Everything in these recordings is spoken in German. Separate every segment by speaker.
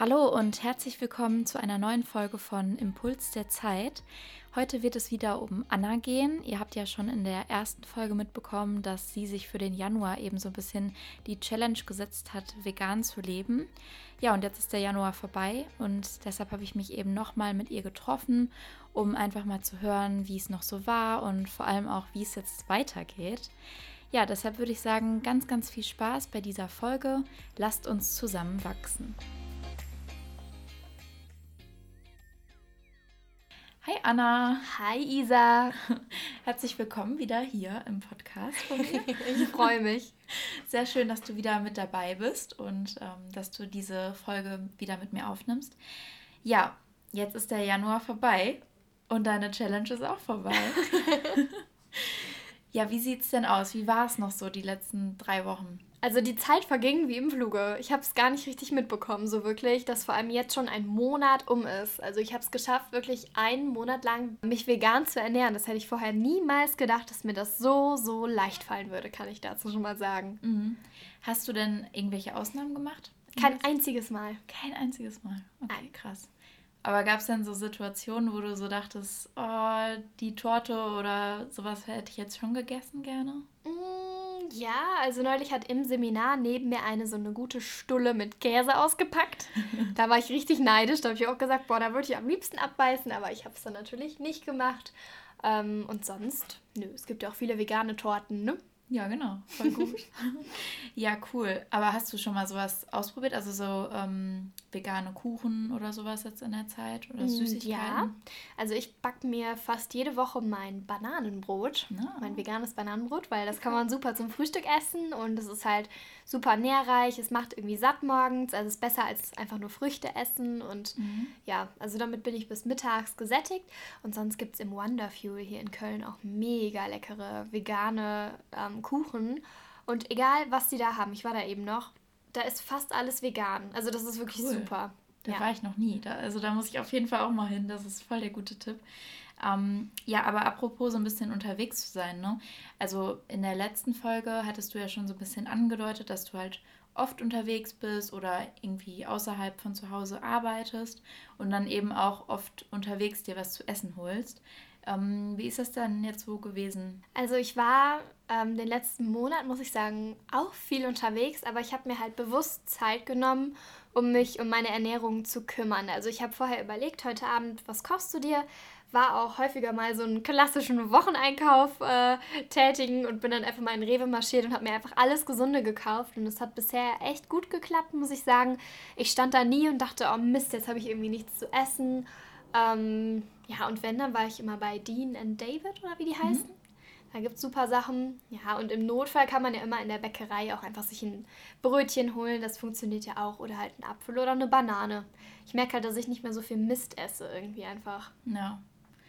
Speaker 1: Hallo und herzlich willkommen zu einer neuen Folge von Impuls der Zeit. Heute wird es wieder um Anna gehen. Ihr habt ja schon in der ersten Folge mitbekommen, dass sie sich für den Januar eben so ein bisschen die Challenge gesetzt hat, vegan zu leben. Ja, und jetzt ist der Januar vorbei und deshalb habe ich mich eben nochmal mit ihr getroffen, um einfach mal zu hören, wie es noch so war und vor allem auch, wie es jetzt weitergeht. Ja, deshalb würde ich sagen, ganz, ganz viel Spaß bei dieser Folge. Lasst uns zusammen wachsen. Hi Anna.
Speaker 2: Hi Isa.
Speaker 1: Herzlich willkommen wieder hier im Podcast.
Speaker 2: ich freue mich.
Speaker 1: Sehr schön, dass du wieder mit dabei bist und ähm, dass du diese Folge wieder mit mir aufnimmst. Ja, jetzt ist der Januar vorbei und deine Challenge ist auch vorbei. ja, wie sieht's denn aus? Wie war es noch so die letzten drei Wochen?
Speaker 2: Also die Zeit verging wie im Fluge. Ich habe es gar nicht richtig mitbekommen, so wirklich, dass vor allem jetzt schon ein Monat um ist. Also ich habe es geschafft, wirklich einen Monat lang mich vegan zu ernähren. Das hätte ich vorher niemals gedacht, dass mir das so, so leicht fallen würde, kann ich dazu schon mal sagen.
Speaker 1: Mhm. Hast du denn irgendwelche Ausnahmen gemacht?
Speaker 2: Kein einziges Mal.
Speaker 1: Kein einziges Mal. Okay, Nein. krass. Aber gab es denn so Situationen, wo du so dachtest, oh, die Torte oder sowas hätte ich jetzt schon gegessen gerne?
Speaker 2: Mm, ja, also neulich hat im Seminar neben mir eine so eine gute Stulle mit Käse ausgepackt. da war ich richtig neidisch. Da habe ich auch gesagt, boah, da würde ich am liebsten abbeißen, aber ich habe es dann natürlich nicht gemacht. Ähm, und sonst, nö, es gibt ja auch viele vegane Torten, ne?
Speaker 1: Ja, genau. Voll gut. ja, cool. Aber hast du schon mal sowas ausprobiert? Also so ähm, vegane Kuchen oder sowas jetzt in der Zeit? Oder mm, Süßigkeiten?
Speaker 2: Ja. Also ich backe mir fast jede Woche mein Bananenbrot. Ah. Mein veganes Bananenbrot, weil das kann man super zum Frühstück essen und es ist halt super nährreich. Es macht irgendwie satt morgens. Also es ist besser als einfach nur Früchte essen. Und mhm. ja, also damit bin ich bis mittags gesättigt. Und sonst gibt es im Wonder Fuel hier in Köln auch mega leckere vegane ähm, Kuchen. Und egal, was die da haben, ich war da eben noch, da ist fast alles vegan. Also das ist wirklich cool. super.
Speaker 1: Da ja. war ich noch nie. Da, also da muss ich auf jeden Fall auch mal hin. Das ist voll der gute Tipp. Ähm, ja, aber apropos so ein bisschen unterwegs zu sein, ne? Also in der letzten Folge hattest du ja schon so ein bisschen angedeutet, dass du halt oft unterwegs bist oder irgendwie außerhalb von zu Hause arbeitest und dann eben auch oft unterwegs dir was zu essen holst. Ähm, wie ist das dann jetzt so gewesen?
Speaker 2: Also ich war ähm, den letzten Monat, muss ich sagen, auch viel unterwegs, aber ich habe mir halt bewusst Zeit genommen, um mich um meine Ernährung zu kümmern. Also ich habe vorher überlegt, heute Abend, was kochst du dir? War auch häufiger mal so einen klassischen Wocheneinkauf äh, tätigen und bin dann einfach mal in Rewe marschiert und habe mir einfach alles Gesunde gekauft. Und es hat bisher echt gut geklappt, muss ich sagen. Ich stand da nie und dachte, oh Mist, jetzt habe ich irgendwie nichts zu essen. Ähm, ja, und wenn, dann war ich immer bei Dean and David oder wie die mhm. heißen. Mhm. Da gibt es super Sachen. Ja, und im Notfall kann man ja immer in der Bäckerei auch einfach sich ein Brötchen holen. Das funktioniert ja auch. Oder halt ein Apfel oder eine Banane. Ich merke halt, dass ich nicht mehr so viel Mist esse irgendwie einfach.
Speaker 1: Ja.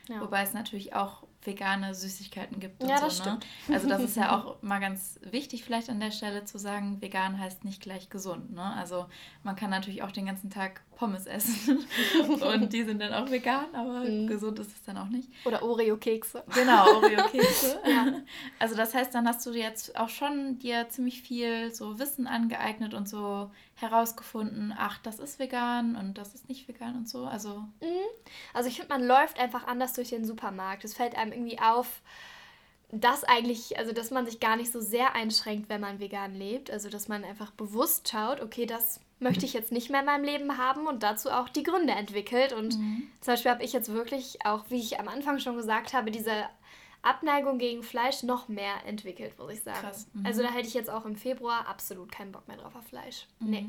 Speaker 1: ja. Wobei es natürlich auch vegane Süßigkeiten gibt und ja, das so, ne? Stimmt. Also das ist ja auch mal ganz wichtig vielleicht an der Stelle zu sagen, vegan heißt nicht gleich gesund. Ne? Also man kann natürlich auch den ganzen Tag Pommes essen und die sind dann auch vegan, aber mhm. gesund ist es dann auch nicht.
Speaker 2: Oder Oreo-Kekse.
Speaker 1: Genau, Oreo-Kekse. ja. Also das heißt, dann hast du jetzt auch schon dir ziemlich viel so Wissen angeeignet und so herausgefunden, ach, das ist vegan und das ist nicht vegan und so. Also,
Speaker 2: mhm. also ich finde, man läuft einfach anders durch den Supermarkt. Es fällt einem irgendwie auf, dass eigentlich, also dass man sich gar nicht so sehr einschränkt, wenn man vegan lebt. Also dass man einfach bewusst schaut, okay, das möchte ich jetzt nicht mehr in meinem Leben haben und dazu auch die Gründe entwickelt. Und mhm. zum Beispiel habe ich jetzt wirklich auch, wie ich am Anfang schon gesagt habe, diese Abneigung gegen Fleisch noch mehr entwickelt, muss ich sagen. Krass. Mhm. Also da hätte ich jetzt auch im Februar absolut keinen Bock mehr drauf auf Fleisch. Mhm. Nee.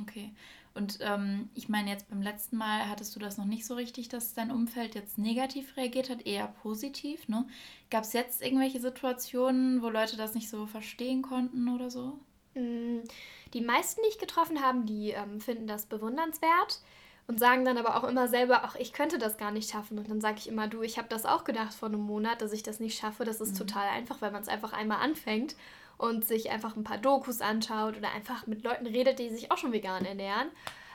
Speaker 1: Okay. Und ähm, ich meine, jetzt beim letzten Mal hattest du das noch nicht so richtig, dass dein Umfeld jetzt negativ reagiert hat, eher positiv. Ne? Gab es jetzt irgendwelche Situationen, wo Leute das nicht so verstehen konnten oder so?
Speaker 2: Mm, die meisten, die ich getroffen habe, die ähm, finden das bewundernswert und sagen dann aber auch immer selber, ach, ich könnte das gar nicht schaffen. Und dann sage ich immer, du, ich habe das auch gedacht vor einem Monat, dass ich das nicht schaffe. Das ist mhm. total einfach, weil man es einfach einmal anfängt und sich einfach ein paar Dokus anschaut oder einfach mit Leuten redet, die sich auch schon vegan ernähren.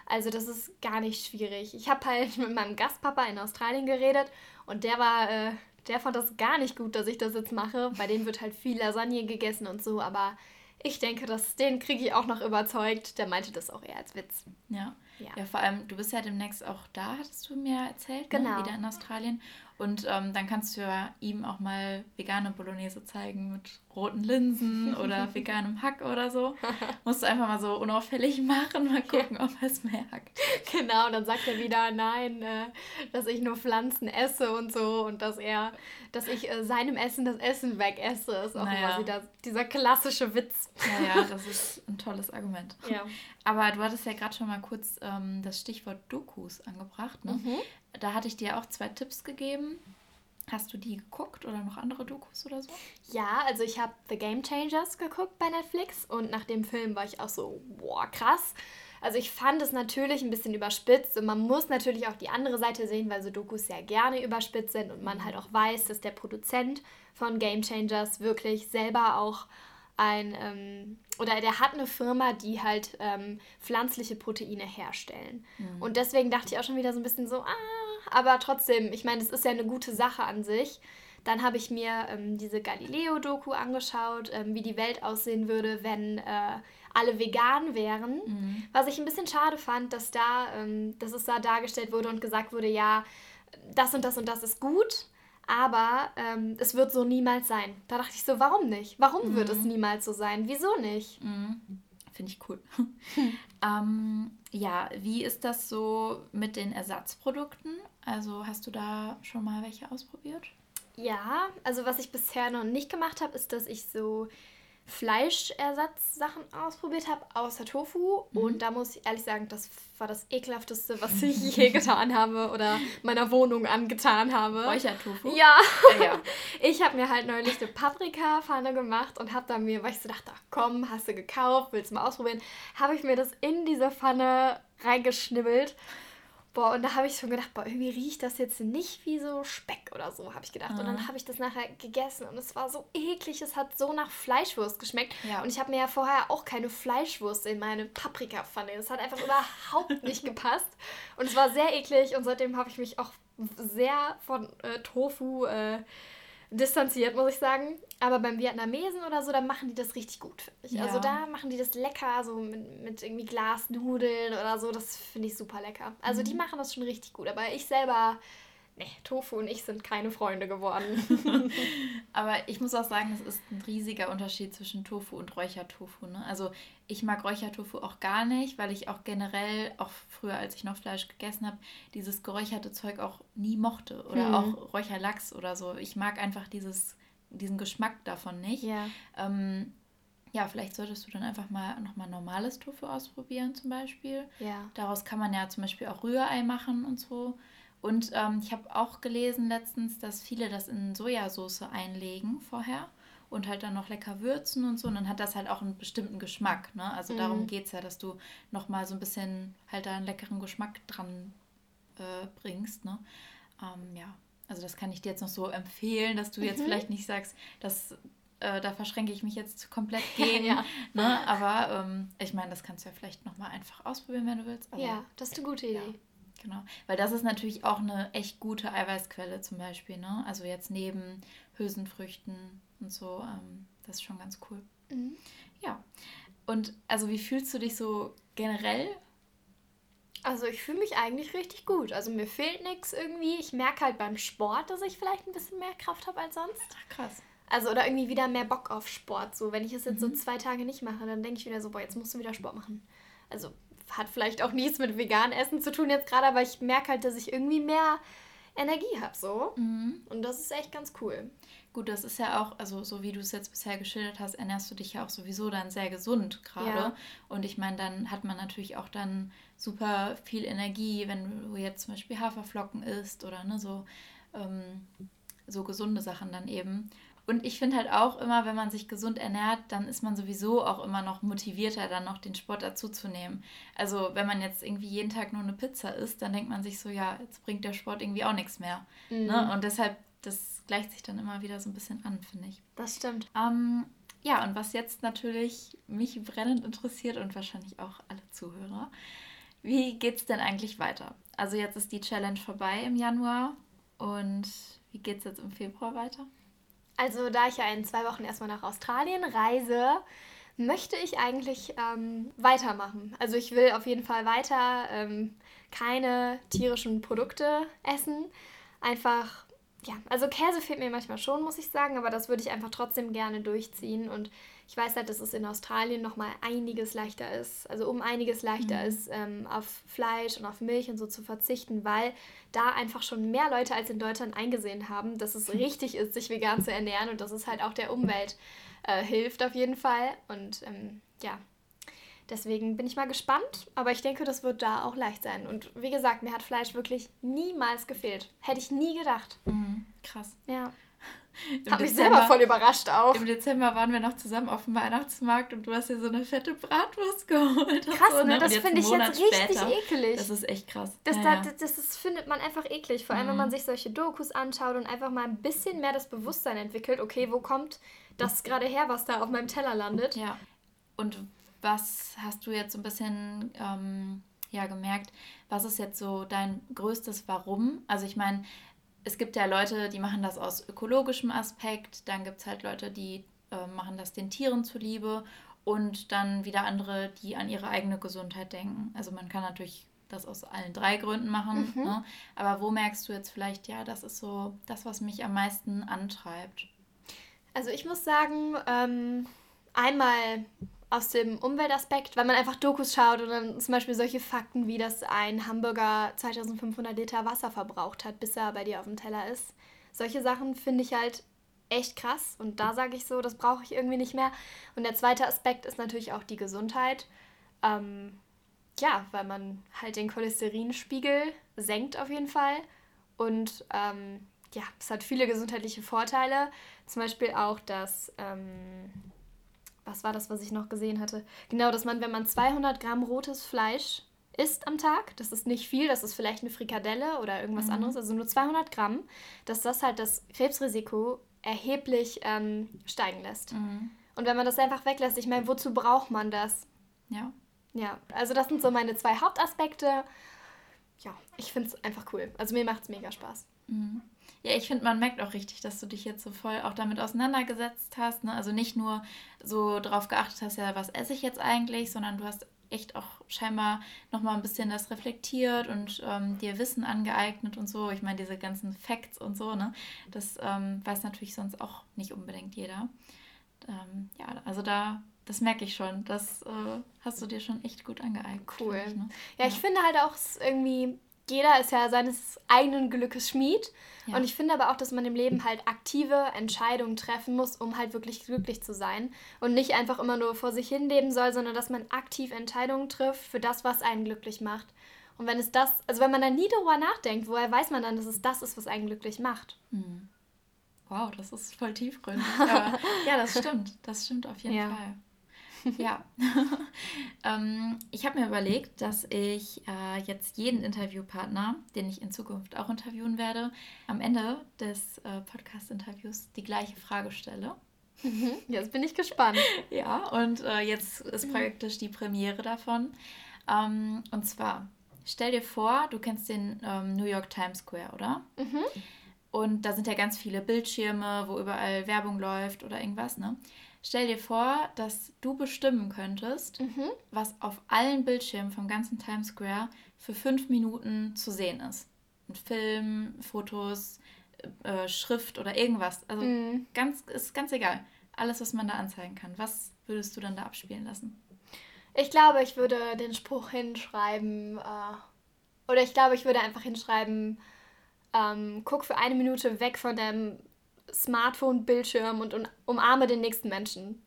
Speaker 2: Also das ist gar nicht schwierig. Ich habe halt mit meinem Gastpapa in Australien geredet und der war, äh, der fand das gar nicht gut, dass ich das jetzt mache. Bei denen wird halt viel Lasagne gegessen und so, aber ich denke, dass den kriege ich auch noch überzeugt. Der meinte das auch eher als Witz.
Speaker 1: Ja. Ja. ja, vor allem, du bist ja demnächst auch da, hattest du mir erzählt, ne? genau. Ne? wieder in Australien. Und ähm, dann kannst du ja ihm auch mal vegane Bolognese zeigen mit roten Linsen oder veganem Hack oder so. Musst du einfach mal so unauffällig machen, mal gucken, ja. ob er es merkt.
Speaker 2: Genau, und dann sagt er wieder, nein, äh, dass ich nur Pflanzen esse und so und dass er, dass ich äh, seinem Essen das Essen wegesse, ist auch naja. immer wieder dieser klassische Witz.
Speaker 1: Naja, das ist ein tolles Argument. Ja. Aber du hattest ja gerade schon mal kurz ähm, das Stichwort Dokus angebracht. Ne? Mhm. Da hatte ich dir auch zwei Tipps gegeben. Hast du die geguckt oder noch andere Dokus oder so?
Speaker 2: Ja, also ich habe The Game Changers geguckt bei Netflix und nach dem Film war ich auch so, boah, krass. Also ich fand es natürlich ein bisschen überspitzt und man muss natürlich auch die andere Seite sehen, weil so Dokus sehr gerne überspitzt sind und man halt auch weiß, dass der Produzent von Game Changers wirklich selber auch ein, ähm, oder der hat eine Firma, die halt ähm, pflanzliche Proteine herstellen. Mhm. Und deswegen dachte ich auch schon wieder so ein bisschen so, ah, aber trotzdem, ich meine, das ist ja eine gute Sache an sich. Dann habe ich mir ähm, diese Galileo-Doku angeschaut, ähm, wie die Welt aussehen würde, wenn äh, alle vegan wären. Mhm. Was ich ein bisschen schade fand, dass da, ähm, dass es da dargestellt wurde und gesagt wurde, ja, das und das und das ist gut, aber ähm, es wird so niemals sein. Da dachte ich so, warum nicht? Warum mhm. wird es mhm. niemals so sein? Wieso nicht?
Speaker 1: Mhm. Finde ich cool. ähm, ja, wie ist das so mit den Ersatzprodukten? Also hast du da schon mal welche ausprobiert?
Speaker 2: Ja, also was ich bisher noch nicht gemacht habe, ist, dass ich so Fleischersatzsachen ausprobiert habe, außer Tofu. Mhm. Und da muss ich ehrlich sagen, das war das ekelhafteste, was ich je getan habe oder meiner Wohnung angetan habe. Räuchertofu? Ja. ja, ja. Ich habe mir halt neulich eine Paprika-Pfanne gemacht und habe dann mir, weil ich so dachte, ach komm, hast du gekauft, willst du mal ausprobieren, habe ich mir das in diese Pfanne reingeschnibbelt Boah, und da habe ich schon gedacht, boah, irgendwie riecht das jetzt nicht wie so Speck oder so, habe ich gedacht. Mhm. Und dann ah. habe ich das nachher gegessen und es war so eklig, es hat so nach Fleischwurst geschmeckt. Ja. Und ich habe mir ja vorher auch keine Fleischwurst in meine Paprikapfanne. Das hat einfach überhaupt nicht gepasst. Und es war sehr eklig und seitdem habe ich mich auch sehr von äh, Tofu äh, distanziert, muss ich sagen. Aber beim Vietnamesen oder so, da machen die das richtig gut, finde ich. Ja. Also da machen die das lecker, so mit, mit irgendwie Glasnudeln oder so. Das finde ich super lecker. Also mhm. die machen das schon richtig gut. Aber ich selber nee, Tofu und ich sind keine Freunde geworden.
Speaker 1: Aber ich muss auch sagen, es ist ein riesiger Unterschied zwischen Tofu und Räuchertofu. Ne? Also ich mag Räuchertofu auch gar nicht, weil ich auch generell, auch früher, als ich noch Fleisch gegessen habe, dieses geräucherte Zeug auch nie mochte. Oder mhm. auch Räucherlachs oder so. Ich mag einfach dieses, diesen Geschmack davon nicht. Ja. Ähm, ja, vielleicht solltest du dann einfach mal nochmal normales Tofu ausprobieren zum Beispiel. Ja. Daraus kann man ja zum Beispiel auch Rührei machen und so. Und ähm, ich habe auch gelesen letztens, dass viele das in Sojasauce einlegen vorher und halt dann noch lecker würzen und so. Und dann hat das halt auch einen bestimmten Geschmack. Ne? Also mhm. darum geht es ja, dass du nochmal so ein bisschen halt da einen leckeren Geschmack dran äh, bringst. Ne? Ähm, ja, also das kann ich dir jetzt noch so empfehlen, dass du jetzt mhm. vielleicht nicht sagst, dass äh, da verschränke ich mich jetzt komplett gegen. ja. ne? Aber ähm, ich meine, das kannst du ja vielleicht nochmal einfach ausprobieren, wenn du willst. Aber,
Speaker 2: ja, das ist eine gute Idee. Ja.
Speaker 1: Genau, weil das ist natürlich auch eine echt gute Eiweißquelle zum Beispiel, ne? Also jetzt neben Hülsenfrüchten und so, ähm, das ist schon ganz cool. Mhm. Ja, und also wie fühlst du dich so generell?
Speaker 2: Also ich fühle mich eigentlich richtig gut. Also mir fehlt nichts irgendwie. Ich merke halt beim Sport, dass ich vielleicht ein bisschen mehr Kraft habe als sonst. Ach, krass. Also oder irgendwie wieder mehr Bock auf Sport. So, wenn ich es jetzt mhm. so zwei Tage nicht mache, dann denke ich wieder so, boah, jetzt musst du wieder Sport machen. Also hat vielleicht auch nichts mit veganem Essen zu tun jetzt gerade, aber ich merke halt, dass ich irgendwie mehr Energie habe so. Mhm. Und das ist echt ganz cool.
Speaker 1: Gut, das ist ja auch, also so wie du es jetzt bisher geschildert hast, ernährst du dich ja auch sowieso dann sehr gesund gerade. Ja. Und ich meine, dann hat man natürlich auch dann super viel Energie, wenn du jetzt zum Beispiel Haferflocken isst oder ne, so, ähm, so gesunde Sachen dann eben. Und ich finde halt auch immer, wenn man sich gesund ernährt, dann ist man sowieso auch immer noch motivierter, dann noch den Sport dazuzunehmen. Also wenn man jetzt irgendwie jeden Tag nur eine Pizza isst, dann denkt man sich so, ja, jetzt bringt der Sport irgendwie auch nichts mehr. Mhm. Ne? Und deshalb, das gleicht sich dann immer wieder so ein bisschen an, finde ich.
Speaker 2: Das stimmt.
Speaker 1: Ähm, ja, und was jetzt natürlich mich brennend interessiert und wahrscheinlich auch alle Zuhörer, wie geht es denn eigentlich weiter? Also jetzt ist die Challenge vorbei im Januar und wie geht es jetzt im Februar weiter?
Speaker 2: Also da ich ja in zwei Wochen erstmal nach Australien reise, möchte ich eigentlich ähm, weitermachen. Also ich will auf jeden Fall weiter ähm, keine tierischen Produkte essen. Einfach, ja, also Käse fehlt mir manchmal schon, muss ich sagen, aber das würde ich einfach trotzdem gerne durchziehen. Und ich weiß halt, dass es in Australien nochmal einiges leichter ist, also um einiges leichter mhm. ist, ähm, auf Fleisch und auf Milch und so zu verzichten, weil da einfach schon mehr Leute als in Deutschland eingesehen haben, dass es richtig ist, sich vegan zu ernähren und dass es halt auch der Umwelt äh, hilft auf jeden Fall. Und ähm, ja, deswegen bin ich mal gespannt, aber ich denke, das wird da auch leicht sein. Und wie gesagt, mir hat Fleisch wirklich niemals gefehlt. Hätte ich nie gedacht.
Speaker 1: Mhm, krass.
Speaker 2: Ja. Hat mich selber voll überrascht auch.
Speaker 1: Im Dezember waren wir noch zusammen auf dem Weihnachtsmarkt und du hast dir so eine fette Bratwurst geholt.
Speaker 2: Krass,
Speaker 1: so,
Speaker 2: ne? Das finde ich jetzt richtig später. eklig.
Speaker 1: Das ist echt krass.
Speaker 2: Das, ja, da, das, das, findet man einfach eklig. Vor allem, mhm. wenn man sich solche Dokus anschaut und einfach mal ein bisschen mehr das Bewusstsein entwickelt, okay, wo kommt das gerade her, was da auf meinem Teller landet.
Speaker 1: Ja. Und was hast du jetzt so ein bisschen ähm, ja, gemerkt, was ist jetzt so dein größtes Warum? Also ich meine, es gibt ja Leute, die machen das aus ökologischem Aspekt, dann gibt es halt Leute, die äh, machen das den Tieren zuliebe und dann wieder andere, die an ihre eigene Gesundheit denken. Also man kann natürlich das aus allen drei Gründen machen, mhm. ne? aber wo merkst du jetzt vielleicht, ja, das ist so das, was mich am meisten antreibt?
Speaker 2: Also ich muss sagen, ähm, einmal aus dem Umweltaspekt, weil man einfach Dokus schaut und dann zum Beispiel solche Fakten wie, dass ein Hamburger 2500 Liter Wasser verbraucht hat, bis er bei dir auf dem Teller ist. Solche Sachen finde ich halt echt krass und da sage ich so, das brauche ich irgendwie nicht mehr. Und der zweite Aspekt ist natürlich auch die Gesundheit. Ähm, ja, weil man halt den Cholesterinspiegel senkt auf jeden Fall und ähm, ja, es hat viele gesundheitliche Vorteile. Zum Beispiel auch, dass, ähm, was war das, was ich noch gesehen hatte? Genau, dass man, wenn man 200 Gramm rotes Fleisch isst am Tag, das ist nicht viel, das ist vielleicht eine Frikadelle oder irgendwas mhm. anderes, also nur 200 Gramm, dass das halt das Krebsrisiko erheblich ähm, steigen lässt. Mhm. Und wenn man das einfach weglässt, ich meine, wozu braucht man das?
Speaker 1: Ja.
Speaker 2: Ja, also das sind so meine zwei Hauptaspekte. Ja, ich finde es einfach cool. Also mir macht es mega Spaß.
Speaker 1: Mhm. Ja, ich finde, man merkt auch richtig, dass du dich jetzt so voll auch damit auseinandergesetzt hast. Ne? Also nicht nur so darauf geachtet hast, ja, was esse ich jetzt eigentlich, sondern du hast echt auch scheinbar nochmal ein bisschen das reflektiert und ähm, dir Wissen angeeignet und so. Ich meine, diese ganzen Facts und so, ne? Das ähm, weiß natürlich sonst auch nicht unbedingt jeder. Ähm, ja, also da, das merke ich schon. Das äh, hast du dir schon echt gut angeeignet.
Speaker 2: Cool. Ne? ja, ja, ich finde halt auch irgendwie jeder ist ja seines eigenen Glückes Schmied. Ja. Und ich finde aber auch, dass man im Leben halt aktive Entscheidungen treffen muss, um halt wirklich glücklich zu sein. Und nicht einfach immer nur vor sich hin leben soll, sondern dass man aktiv Entscheidungen trifft für das, was einen glücklich macht. Und wenn es das, also wenn man da nie darüber nachdenkt, woher weiß man dann, dass es das ist, was einen glücklich macht?
Speaker 1: Hm. Wow, das ist voll tiefgründig. Ja, das stimmt. Das stimmt auf jeden ja. Fall. Ja. ähm, ich habe mir überlegt, dass ich äh, jetzt jeden Interviewpartner, den ich in Zukunft auch interviewen werde, am Ende des äh, Podcast-Interviews die gleiche Frage stelle.
Speaker 2: Mhm. Jetzt bin ich gespannt.
Speaker 1: ja, und äh, jetzt ist praktisch die Premiere davon. Ähm, und zwar, stell dir vor, du kennst den ähm, New York Times Square, oder? Mhm. Und da sind ja ganz viele Bildschirme, wo überall Werbung läuft oder irgendwas, ne? Stell dir vor, dass du bestimmen könntest, mhm. was auf allen Bildschirmen vom ganzen Times Square für fünf Minuten zu sehen ist. Ein Film, Fotos, äh, Schrift oder irgendwas. Also mhm. ganz, ist ganz egal. Alles, was man da anzeigen kann. Was würdest du dann da abspielen lassen?
Speaker 2: Ich glaube, ich würde den Spruch hinschreiben, äh, oder ich glaube, ich würde einfach hinschreiben, ähm, guck für eine Minute weg von deinem Smartphone-Bildschirm und umarme den nächsten Menschen.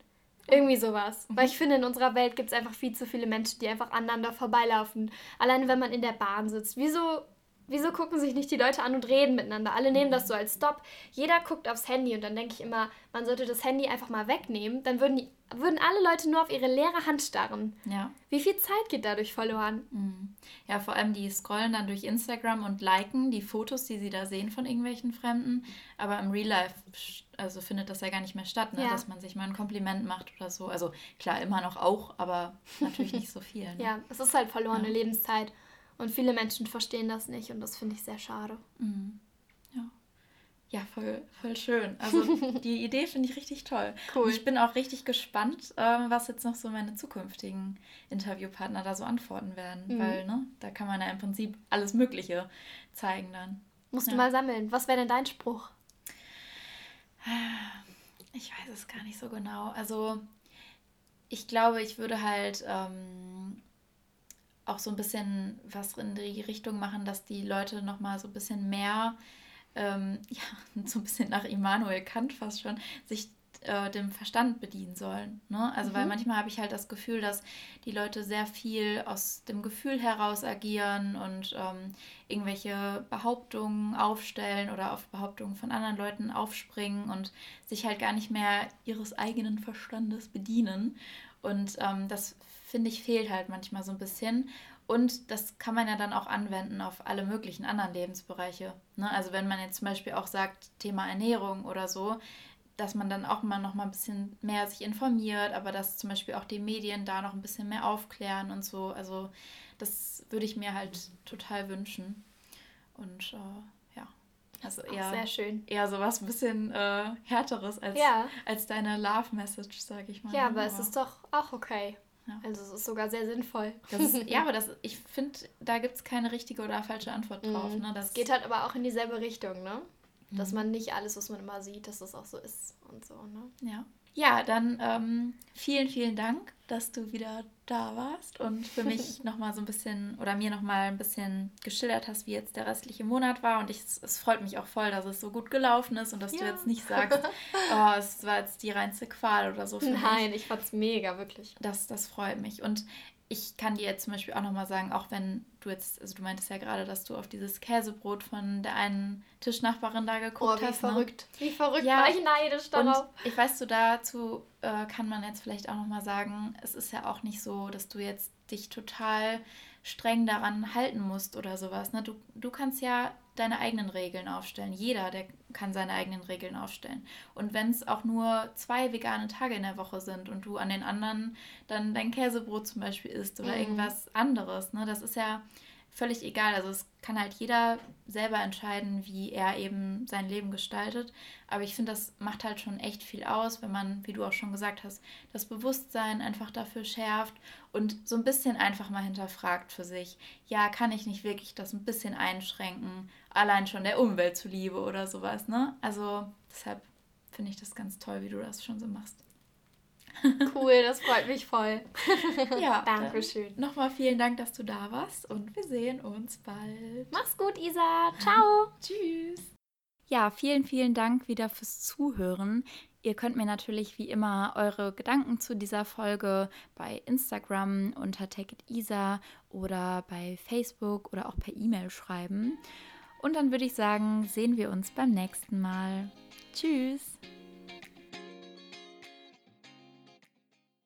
Speaker 2: Irgendwie sowas. Weil ich finde, in unserer Welt gibt es einfach viel zu viele Menschen, die einfach aneinander vorbeilaufen. Alleine wenn man in der Bahn sitzt. Wieso wieso gucken sich nicht die Leute an und reden miteinander? Alle nehmen das so als Stop. Jeder guckt aufs Handy und dann denke ich immer, man sollte das Handy einfach mal wegnehmen. Dann würden, die, würden alle Leute nur auf ihre leere Hand starren.
Speaker 1: Ja.
Speaker 2: Wie viel Zeit geht dadurch verloren?
Speaker 1: Mhm. Ja, vor allem die scrollen dann durch Instagram und liken die Fotos, die sie da sehen von irgendwelchen Fremden. Aber im Real Life also findet das ja gar nicht mehr statt, ne? Ja. dass man sich mal ein Kompliment macht oder so. Also klar, immer noch auch, aber natürlich nicht so viel. Ne?
Speaker 2: Ja, es ist halt verlorene ja. Lebenszeit. Und viele Menschen verstehen das nicht und das finde ich sehr schade.
Speaker 1: Mhm. Ja. Ja, voll, voll schön. Also die Idee finde ich richtig toll. Cool. Und ich bin auch richtig gespannt, äh, was jetzt noch so meine zukünftigen Interviewpartner da so antworten werden. Mhm. Weil, ne, da kann man ja im Prinzip alles Mögliche zeigen dann.
Speaker 2: Musst ja. du mal sammeln. Was wäre denn dein Spruch?
Speaker 1: Ich weiß es gar nicht so genau. Also ich glaube, ich würde halt ähm, auch so ein bisschen was in die Richtung machen, dass die Leute nochmal so ein bisschen mehr ähm, ja, so ein bisschen nach Immanuel Kant fast schon, sich äh, dem Verstand bedienen sollen. Ne? Also, mhm. weil manchmal habe ich halt das Gefühl, dass die Leute sehr viel aus dem Gefühl heraus agieren und ähm, irgendwelche Behauptungen aufstellen oder auf Behauptungen von anderen Leuten aufspringen und sich halt gar nicht mehr ihres eigenen Verstandes bedienen. Und ähm, das finde ich fehlt halt manchmal so ein bisschen. Und das kann man ja dann auch anwenden auf alle möglichen anderen Lebensbereiche. Ne? Also wenn man jetzt zum Beispiel auch sagt, Thema Ernährung oder so, dass man dann auch mal noch mal ein bisschen mehr sich informiert, aber dass zum Beispiel auch die Medien da noch ein bisschen mehr aufklären und so. Also das würde ich mir halt total wünschen. Und äh, ja, also eher, sehr schön. eher so was ein bisschen äh, härteres als, ja. als deine Love-Message, sage ich mal.
Speaker 2: Ja, aber, aber es ist doch auch okay. Ja. Also es ist sogar sehr sinnvoll.
Speaker 1: Ist, ja, aber das, ich finde, da gibt es keine richtige oder falsche Antwort drauf. Mhm.
Speaker 2: Ne? Das geht halt aber auch in dieselbe Richtung, ne? Dass mhm. man nicht alles, was man immer sieht, dass das auch so ist und so, ne?
Speaker 1: Ja. Ja, dann ähm, vielen, vielen Dank, dass du wieder da warst und für mich nochmal so ein bisschen oder mir nochmal ein bisschen geschildert hast, wie jetzt der restliche Monat war. Und ich, es freut mich auch voll, dass es so gut gelaufen ist und dass ja. du jetzt nicht sagst, oh, es war jetzt die reinste Qual oder so.
Speaker 2: Nein, mich. ich fand's mega, wirklich.
Speaker 1: Das, das freut mich. Und ich kann dir jetzt zum Beispiel auch nochmal sagen, auch wenn du jetzt, also du meintest ja gerade, dass du auf dieses Käsebrot von der einen Tischnachbarin da geguckt oh, wie hast. Wie ne? verrückt. Ne? Wie verrückt ja, war ich neidisch darauf. Und ich weiß, du dazu äh, kann man jetzt vielleicht auch nochmal sagen, es ist ja auch nicht so, dass du jetzt dich total streng daran halten musst oder sowas. Ne? Du, du kannst ja deine eigenen Regeln aufstellen. Jeder, der kann seine eigenen Regeln aufstellen. Und wenn es auch nur zwei vegane Tage in der Woche sind und du an den anderen dann dein Käsebrot zum Beispiel isst oder mhm. irgendwas anderes, ne, das ist ja völlig egal. Also es kann halt jeder selber entscheiden, wie er eben sein Leben gestaltet. Aber ich finde, das macht halt schon echt viel aus, wenn man, wie du auch schon gesagt hast, das Bewusstsein einfach dafür schärft und so ein bisschen einfach mal hinterfragt für sich. Ja, kann ich nicht wirklich das ein bisschen einschränken, allein schon der Umwelt zuliebe oder sowas, ne? Also deshalb finde ich das ganz toll, wie du das schon so machst.
Speaker 2: Cool, das freut mich voll.
Speaker 1: ja, Dankeschön. Nochmal vielen Dank, dass du da warst und wir sehen uns bald.
Speaker 2: Mach's gut, Isa. Ciao.
Speaker 1: Tschüss. Ja, vielen, vielen Dank wieder fürs Zuhören. Ihr könnt mir natürlich wie immer eure Gedanken zu dieser Folge bei Instagram unter TakeItIsa oder bei Facebook oder auch per E-Mail schreiben. Und dann würde ich sagen, sehen wir uns beim nächsten Mal. Tschüss.